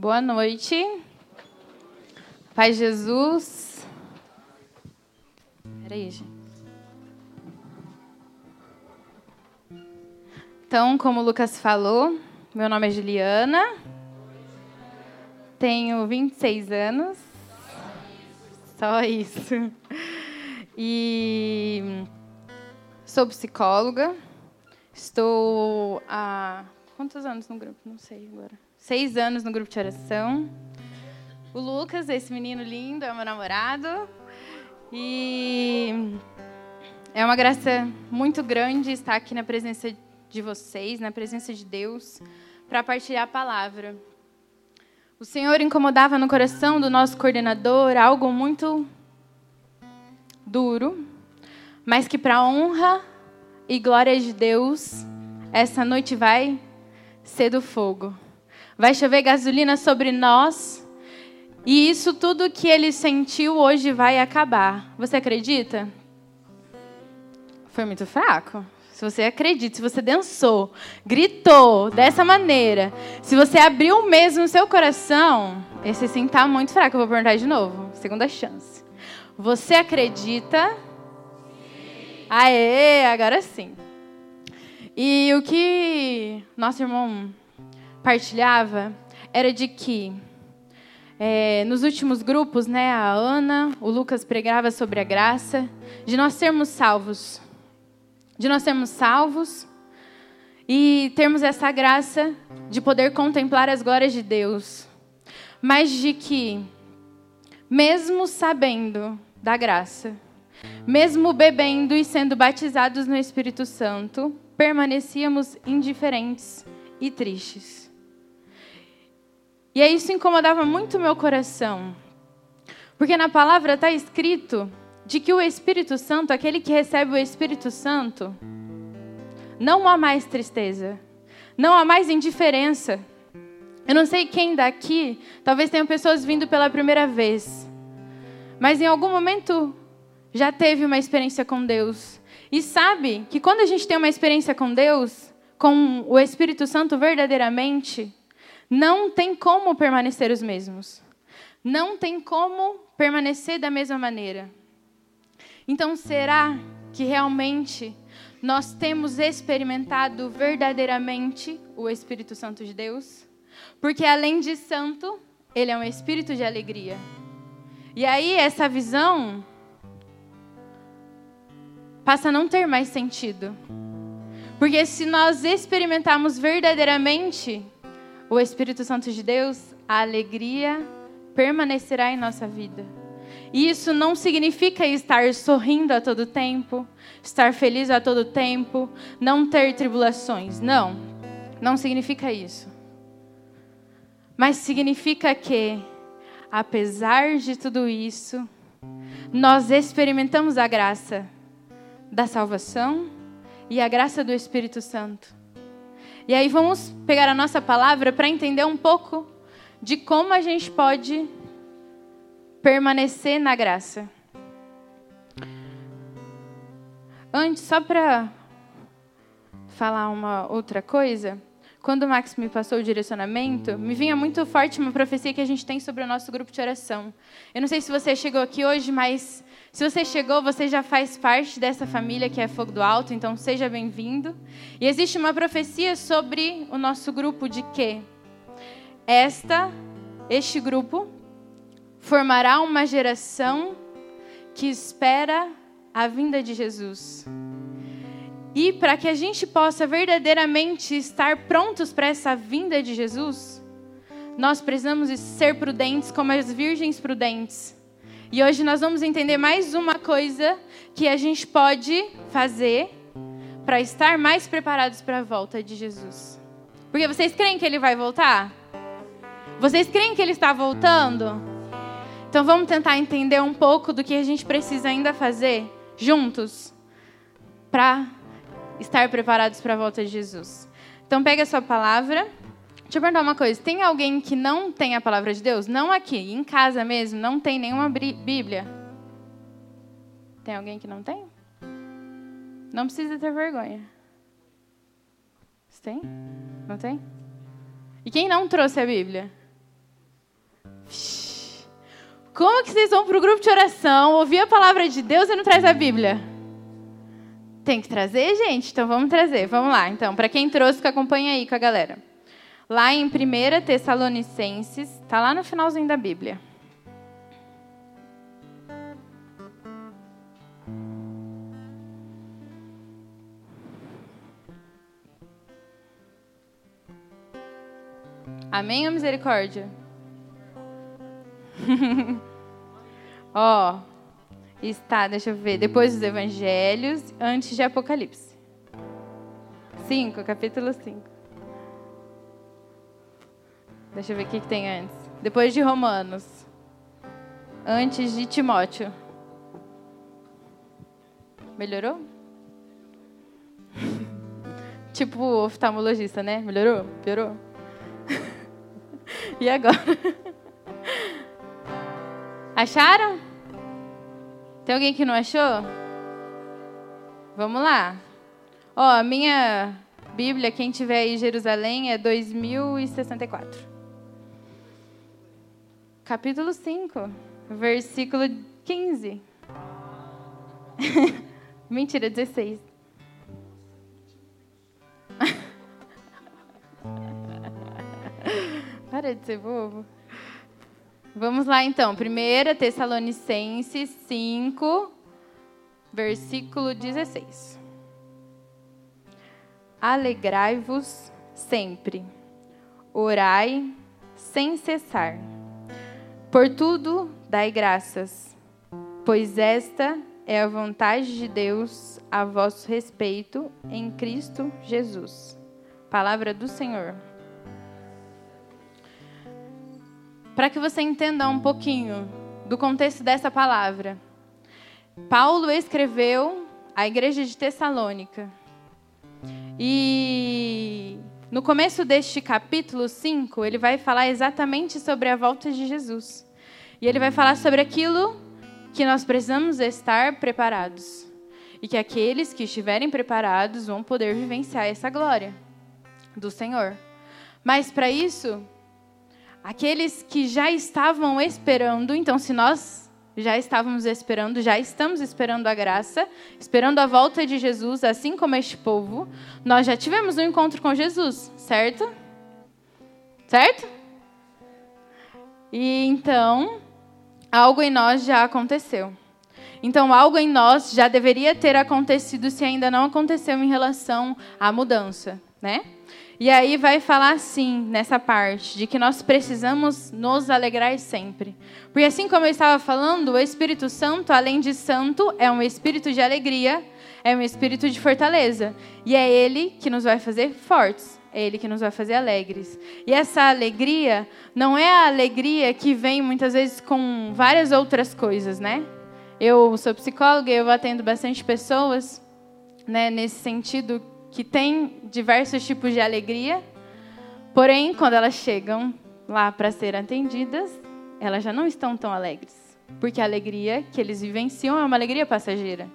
Boa noite. Pai Jesus. Peraí, gente. Então, como o Lucas falou, meu nome é Juliana. Tenho 26 anos. Só isso. E sou psicóloga. Estou há quantos anos no grupo? Não sei agora seis anos no grupo de oração. O Lucas, esse menino lindo, é meu namorado. E é uma graça muito grande estar aqui na presença de vocês, na presença de Deus, para partilhar a palavra. O Senhor incomodava no coração do nosso coordenador algo muito duro, mas que, para honra e glória de Deus, essa noite vai ser do fogo. Vai chover gasolina sobre nós. E isso tudo que ele sentiu hoje vai acabar. Você acredita? Foi muito fraco. Se você acredita, se você dançou, gritou dessa maneira, se você abriu mesmo o seu coração, esse sim está muito fraco. Eu vou perguntar de novo. Segunda chance. Você acredita? Sim. Aê, agora sim. E o que nosso irmão partilhava era de que é, nos últimos grupos, né, a Ana, o Lucas pregava sobre a graça de nós sermos salvos, de nós sermos salvos e termos essa graça de poder contemplar as glórias de Deus, mas de que mesmo sabendo da graça, mesmo bebendo e sendo batizados no Espírito Santo, permanecíamos indiferentes e tristes. E aí isso incomodava muito meu coração. Porque na palavra está escrito de que o Espírito Santo, aquele que recebe o Espírito Santo, não há mais tristeza, não há mais indiferença. Eu não sei quem daqui, talvez tenham pessoas vindo pela primeira vez, mas em algum momento já teve uma experiência com Deus. E sabe que quando a gente tem uma experiência com Deus, com o Espírito Santo verdadeiramente, não tem como permanecer os mesmos. Não tem como permanecer da mesma maneira. Então, será que realmente nós temos experimentado verdadeiramente o Espírito Santo de Deus? Porque além de santo, ele é um espírito de alegria. E aí essa visão passa a não ter mais sentido. Porque se nós experimentarmos verdadeiramente o Espírito Santo de Deus, a alegria permanecerá em nossa vida. E isso não significa estar sorrindo a todo tempo, estar feliz a todo tempo, não ter tribulações. Não, não significa isso. Mas significa que, apesar de tudo isso, nós experimentamos a graça da salvação e a graça do Espírito Santo. E aí vamos pegar a nossa palavra para entender um pouco de como a gente pode permanecer na graça. Antes, só para falar uma outra coisa, quando o Max me passou o direcionamento, me vinha muito forte uma profecia que a gente tem sobre o nosso grupo de oração. Eu não sei se você chegou aqui hoje, mas se você chegou, você já faz parte dessa família que é Fogo do Alto, então seja bem-vindo. E existe uma profecia sobre o nosso grupo de que esta, este grupo, formará uma geração que espera a vinda de Jesus. E para que a gente possa verdadeiramente estar prontos para essa vinda de Jesus, nós precisamos ser prudentes como as virgens prudentes e hoje nós vamos entender mais uma coisa que a gente pode fazer para estar mais preparados para a volta de Jesus. Porque vocês creem que ele vai voltar? Vocês creem que ele está voltando? Então vamos tentar entender um pouco do que a gente precisa ainda fazer juntos para estar preparados para a volta de Jesus. Então pega a sua palavra. Deixa eu perguntar uma coisa. Tem alguém que não tem a palavra de Deus? Não aqui, em casa mesmo, não tem nenhuma Bíblia? Tem alguém que não tem? Não precisa ter vergonha. Você tem? Não tem? E quem não trouxe a Bíblia? Como que vocês vão para o grupo de oração, ouvir a palavra de Deus e não traz a Bíblia? Tem que trazer, gente? Então vamos trazer. Vamos lá, então. Para quem trouxe, que acompanha aí com a galera. Lá em 1 Tessalonicenses, está lá no finalzinho da Bíblia. Amém ou misericórdia? Ó, está, deixa eu ver, depois dos evangelhos, antes de Apocalipse. 5, capítulo 5. Deixa eu ver o que, que tem antes. Depois de Romanos. Antes de Timóteo. Melhorou? tipo oftalmologista, né? Melhorou? Piorou? e agora? Acharam? Tem alguém que não achou? Vamos lá. Ó, minha Bíblia, quem tiver aí Jerusalém, é 2064. Capítulo 5, versículo 15. Mentira, 16. Para de ser bobo. Vamos lá então. 1 Tessalonicenses 5, versículo 16. Alegrai-vos sempre, orai sem cessar. Por tudo dai graças, pois esta é a vontade de Deus a vosso respeito em Cristo Jesus. Palavra do Senhor. Para que você entenda um pouquinho do contexto dessa palavra. Paulo escreveu à igreja de Tessalônica. E no começo deste capítulo 5, ele vai falar exatamente sobre a volta de Jesus. E ele vai falar sobre aquilo que nós precisamos estar preparados. E que aqueles que estiverem preparados vão poder vivenciar essa glória do Senhor. Mas para isso, Aqueles que já estavam esperando, então, se nós já estávamos esperando, já estamos esperando a graça, esperando a volta de Jesus, assim como este povo, nós já tivemos um encontro com Jesus, certo? Certo? E então, algo em nós já aconteceu. Então, algo em nós já deveria ter acontecido se ainda não aconteceu em relação à mudança, né? E aí vai falar assim, nessa parte, de que nós precisamos nos alegrar sempre. Porque assim como eu estava falando, o Espírito Santo, além de santo, é um espírito de alegria, é um espírito de fortaleza. E é ele que nos vai fazer fortes. É Ele que nos vai fazer alegres. E essa alegria não é a alegria que vem muitas vezes com várias outras coisas, né? Eu sou psicóloga e eu atendo bastante pessoas, né, nesse sentido que tem diversos tipos de alegria, porém, quando elas chegam lá para ser atendidas, elas já não estão tão alegres, porque a alegria que eles vivenciam é uma alegria passageira.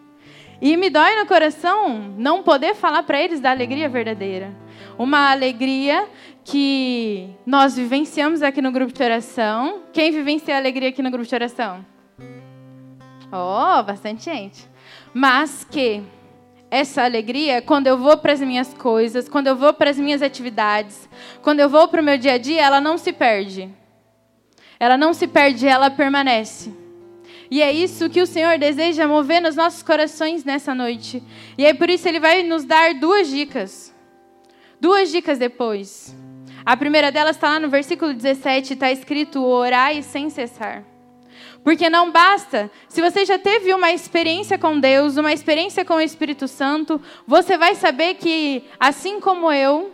E me dói no coração não poder falar para eles da alegria verdadeira. Uma alegria que nós vivenciamos aqui no grupo de oração. Quem vivencia a alegria aqui no grupo de oração? Oh, bastante gente. Mas que essa alegria quando eu vou para as minhas coisas, quando eu vou para as minhas atividades, quando eu vou para o meu dia a dia, ela não se perde. Ela não se perde, ela permanece. E é isso que o Senhor deseja mover nos nossos corações nessa noite. E é por isso ele vai nos dar duas dicas. Duas dicas depois. A primeira delas está lá no versículo 17, está escrito: orai sem cessar. Porque não basta, se você já teve uma experiência com Deus, uma experiência com o Espírito Santo, você vai saber que, assim como eu,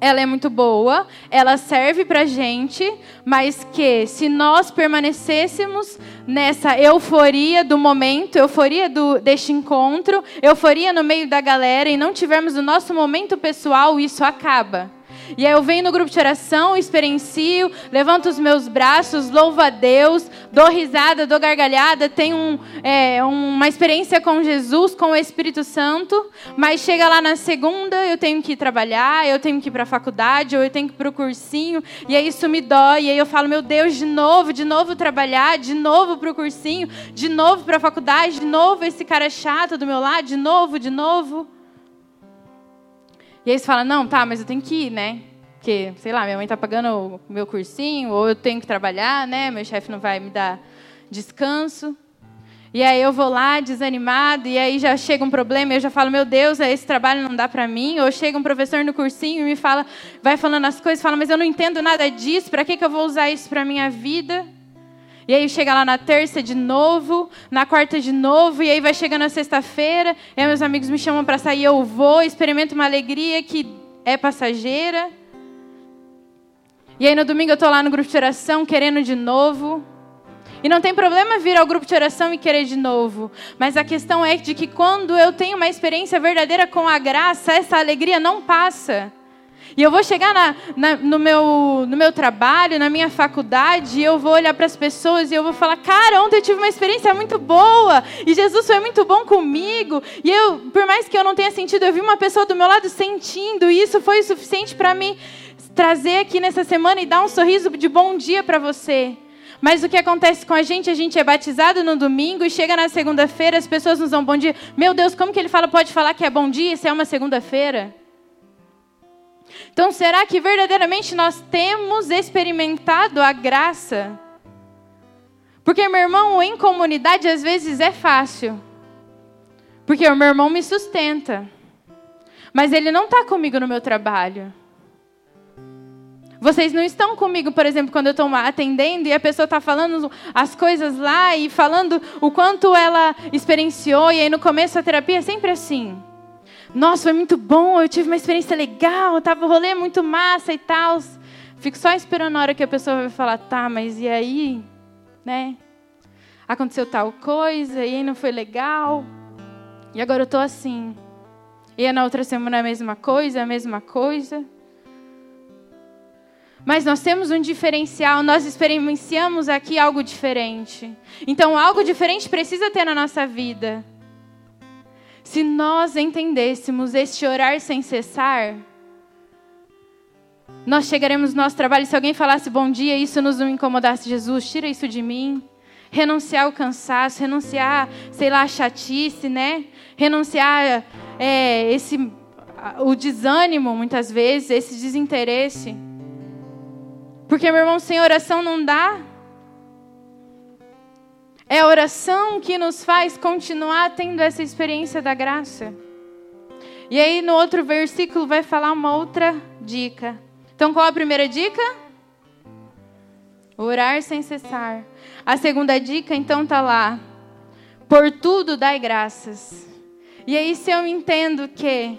ela é muito boa, ela serve para gente, mas que se nós permanecêssemos nessa euforia do momento, euforia do, deste encontro, euforia no meio da galera e não tivermos o nosso momento pessoal, isso acaba. E aí eu venho no grupo de oração, experiencio, levanto os meus braços, louvo a Deus, dou risada, dou gargalhada, tenho um, é, uma experiência com Jesus, com o Espírito Santo, mas chega lá na segunda, eu tenho que ir trabalhar, eu tenho que ir para a faculdade, ou eu tenho que ir para o cursinho, e aí isso me dói, e aí eu falo, meu Deus, de novo, de novo trabalhar, de novo para o cursinho, de novo para a faculdade, de novo esse cara chato do meu lado, de novo, de novo. E aí você fala, não, tá, mas eu tenho que ir, né? Porque, sei lá, minha mãe está pagando o meu cursinho, ou eu tenho que trabalhar, né? Meu chefe não vai me dar descanso. E aí eu vou lá desanimado, e aí já chega um problema, eu já falo, meu Deus, esse trabalho não dá para mim. Ou chega um professor no cursinho e me fala, vai falando as coisas, fala, mas eu não entendo nada disso, para que, que eu vou usar isso para minha vida? E aí chega lá na terça de novo, na quarta de novo, e aí vai chegando na sexta-feira, e aí meus amigos me chamam para sair, eu vou, experimento uma alegria que é passageira. E aí no domingo eu estou lá no grupo de oração, querendo de novo. E não tem problema vir ao grupo de oração e querer de novo. Mas a questão é de que quando eu tenho uma experiência verdadeira com a graça, essa alegria não passa. E eu vou chegar na, na, no, meu, no meu trabalho, na minha faculdade, e eu vou olhar para as pessoas e eu vou falar: Cara, ontem eu tive uma experiência muito boa, e Jesus foi muito bom comigo. E eu, por mais que eu não tenha sentido, eu vi uma pessoa do meu lado sentindo, e isso foi o suficiente para me trazer aqui nessa semana e dar um sorriso de bom dia para você. Mas o que acontece com a gente? A gente é batizado no domingo e chega na segunda-feira, as pessoas nos dão bom dia. Meu Deus, como que ele fala, pode falar que é bom dia se é uma segunda-feira? Então, será que verdadeiramente nós temos experimentado a graça? Porque, meu irmão, em comunidade às vezes é fácil. Porque o meu irmão me sustenta. Mas ele não está comigo no meu trabalho. Vocês não estão comigo, por exemplo, quando eu estou atendendo e a pessoa está falando as coisas lá e falando o quanto ela experienciou, e aí no começo a terapia é sempre assim. Nossa, foi muito bom, eu tive uma experiência legal, tava o rolê muito massa e tal. Fico só esperando a hora que a pessoa vai falar, tá, mas e aí, né? Aconteceu tal coisa, e aí não foi legal. E agora eu tô assim. E na outra semana a mesma coisa, a mesma coisa. Mas nós temos um diferencial, nós experienciamos aqui algo diferente. Então, algo diferente precisa ter na nossa vida. Se nós entendêssemos este orar sem cessar, nós chegaremos no nosso trabalho. Se alguém falasse bom dia, isso nos incomodasse. Jesus, tira isso de mim. Renunciar ao cansaço, renunciar, sei lá, a chatice, né? Renunciar é, esse, o desânimo, muitas vezes, esse desinteresse. Porque, meu irmão, sem oração não dá. É a oração que nos faz continuar tendo essa experiência da graça. E aí, no outro versículo, vai falar uma outra dica. Então, qual a primeira dica? Orar sem cessar. A segunda dica, então, está lá. Por tudo dai graças. E aí, se eu entendo que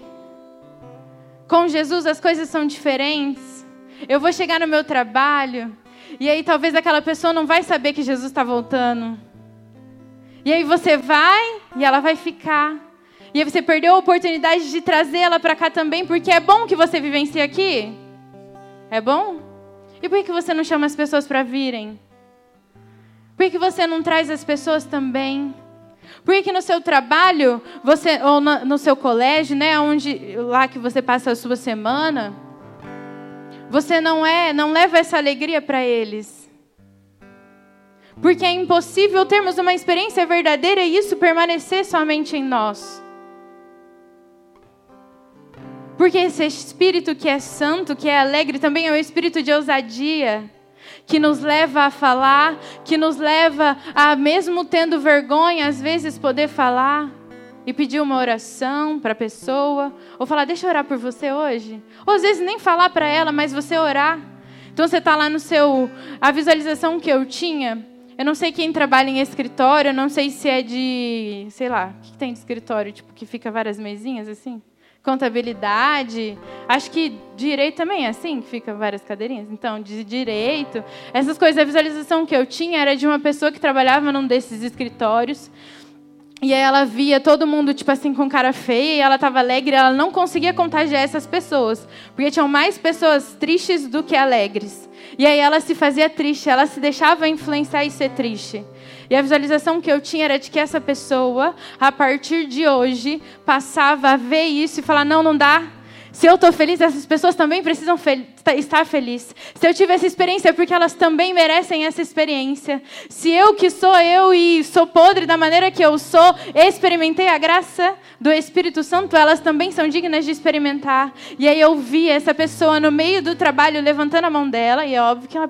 com Jesus as coisas são diferentes, eu vou chegar no meu trabalho, e aí talvez aquela pessoa não vai saber que Jesus está voltando. E aí você vai e ela vai ficar. E aí você perdeu a oportunidade de trazer ela para cá também, porque é bom que você vivencie aqui. É bom? E por que você não chama as pessoas para virem? Por que você não traz as pessoas também? Por que no seu trabalho, você ou no, no seu colégio, né, onde lá que você passa a sua semana, você não é, não leva essa alegria para eles? Porque é impossível termos uma experiência verdadeira e isso permanecer somente em nós. Porque esse espírito que é santo, que é alegre, também é o espírito de ousadia, que nos leva a falar, que nos leva a, mesmo tendo vergonha, às vezes poder falar e pedir uma oração para a pessoa, ou falar, deixa eu orar por você hoje. Ou às vezes nem falar para ela, mas você orar. Então você está lá no seu. A visualização que eu tinha eu não sei quem trabalha em escritório, eu não sei se é de, sei lá, o que tem de escritório, tipo, que fica várias mesinhas assim? Contabilidade. Acho que direito também é assim, que fica várias cadeirinhas. Então, de direito, essas coisas, a visualização que eu tinha era de uma pessoa que trabalhava num desses escritórios. E aí ela via todo mundo, tipo assim, com cara feia, e ela estava alegre, ela não conseguia contagiar essas pessoas, porque tinham mais pessoas tristes do que alegres. E aí ela se fazia triste, ela se deixava influenciar e ser triste. E a visualização que eu tinha era de que essa pessoa, a partir de hoje, passava a ver isso e falar: não, não dá, se eu estou feliz, essas pessoas também precisam fel estar felizes. Se eu tive essa experiência, é porque elas também merecem essa experiência. Se eu, que sou eu e sou podre da maneira que eu sou, experimentei a graça do Espírito Santo, elas também são dignas de experimentar. E aí eu vi essa pessoa no meio do trabalho levantando a mão dela, e é óbvio que ela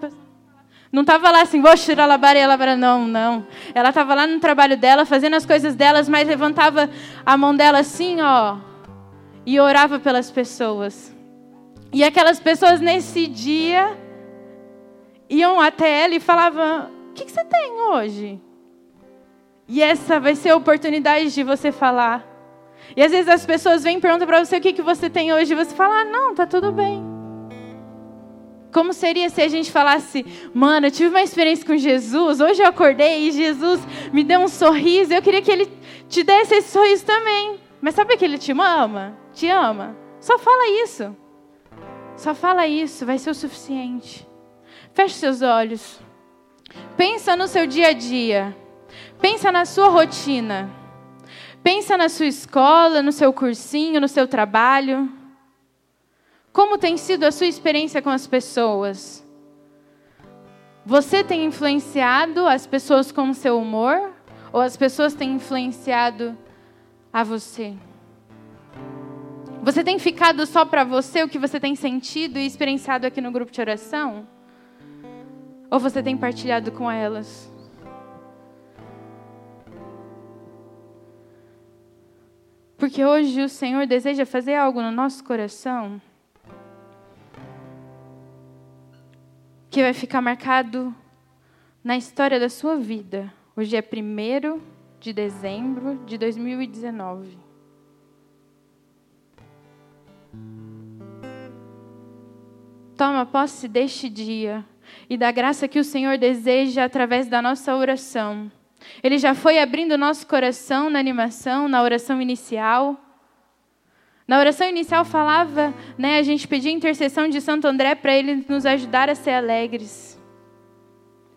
não estava lá assim, vou tirar e a labara. Não, não. Ela estava lá no trabalho dela, fazendo as coisas delas, mas levantava a mão dela assim, ó e orava pelas pessoas. E aquelas pessoas nesse dia iam até ela e falavam: O que, você tem hoje? E essa vai ser a oportunidade de você falar. E às vezes as pessoas vêm e perguntam para você o que, que você tem hoje, e você fala: ah, Não, tá tudo bem. Como seria se a gente falasse, mano, eu tive uma experiência com Jesus, hoje eu acordei e Jesus me deu um sorriso, eu queria que ele te desse esse sorriso também. Mas sabe que ele te ama? Te ama. Só fala isso. Só fala isso, vai ser o suficiente. Feche seus olhos. Pensa no seu dia a dia. Pensa na sua rotina. Pensa na sua escola, no seu cursinho, no seu trabalho. Como tem sido a sua experiência com as pessoas? Você tem influenciado as pessoas com o seu humor? Ou as pessoas têm influenciado a você? Você tem ficado só para você o que você tem sentido e experienciado aqui no grupo de oração? Ou você tem partilhado com elas? Porque hoje o Senhor deseja fazer algo no nosso coração que vai ficar marcado na história da sua vida. Hoje é 1 de dezembro de 2019. Toma posse deste dia e da graça que o Senhor deseja através da nossa oração. Ele já foi abrindo nosso coração na animação, na oração inicial. Na oração inicial falava, né, a gente pedia intercessão de Santo André para ele nos ajudar a ser alegres.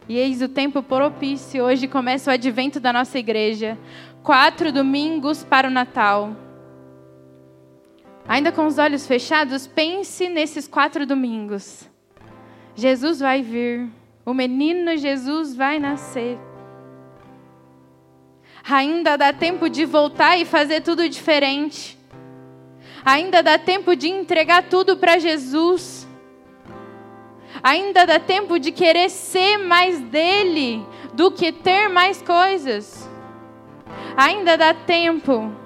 E eis o tempo propício. Hoje começa o advento da nossa igreja. Quatro domingos para o Natal. Ainda com os olhos fechados, pense nesses quatro domingos. Jesus vai vir. O menino Jesus vai nascer. Ainda dá tempo de voltar e fazer tudo diferente. Ainda dá tempo de entregar tudo para Jesus. Ainda dá tempo de querer ser mais dele do que ter mais coisas. Ainda dá tempo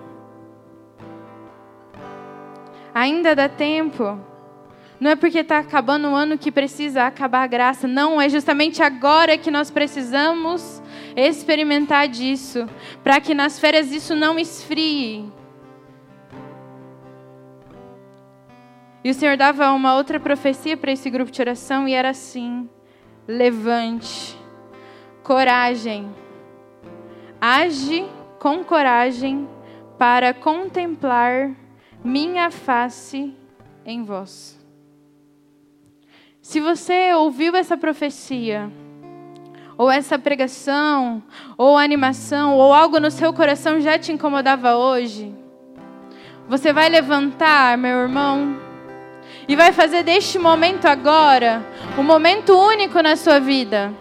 Ainda dá tempo. Não é porque está acabando o ano que precisa acabar a graça. Não, é justamente agora que nós precisamos experimentar disso. Para que nas férias isso não esfrie. E o Senhor dava uma outra profecia para esse grupo de oração e era assim: levante, coragem, age com coragem para contemplar minha face em vós. Se você ouviu essa profecia, ou essa pregação, ou animação, ou algo no seu coração já te incomodava hoje, você vai levantar, meu irmão, e vai fazer deste momento agora um momento único na sua vida.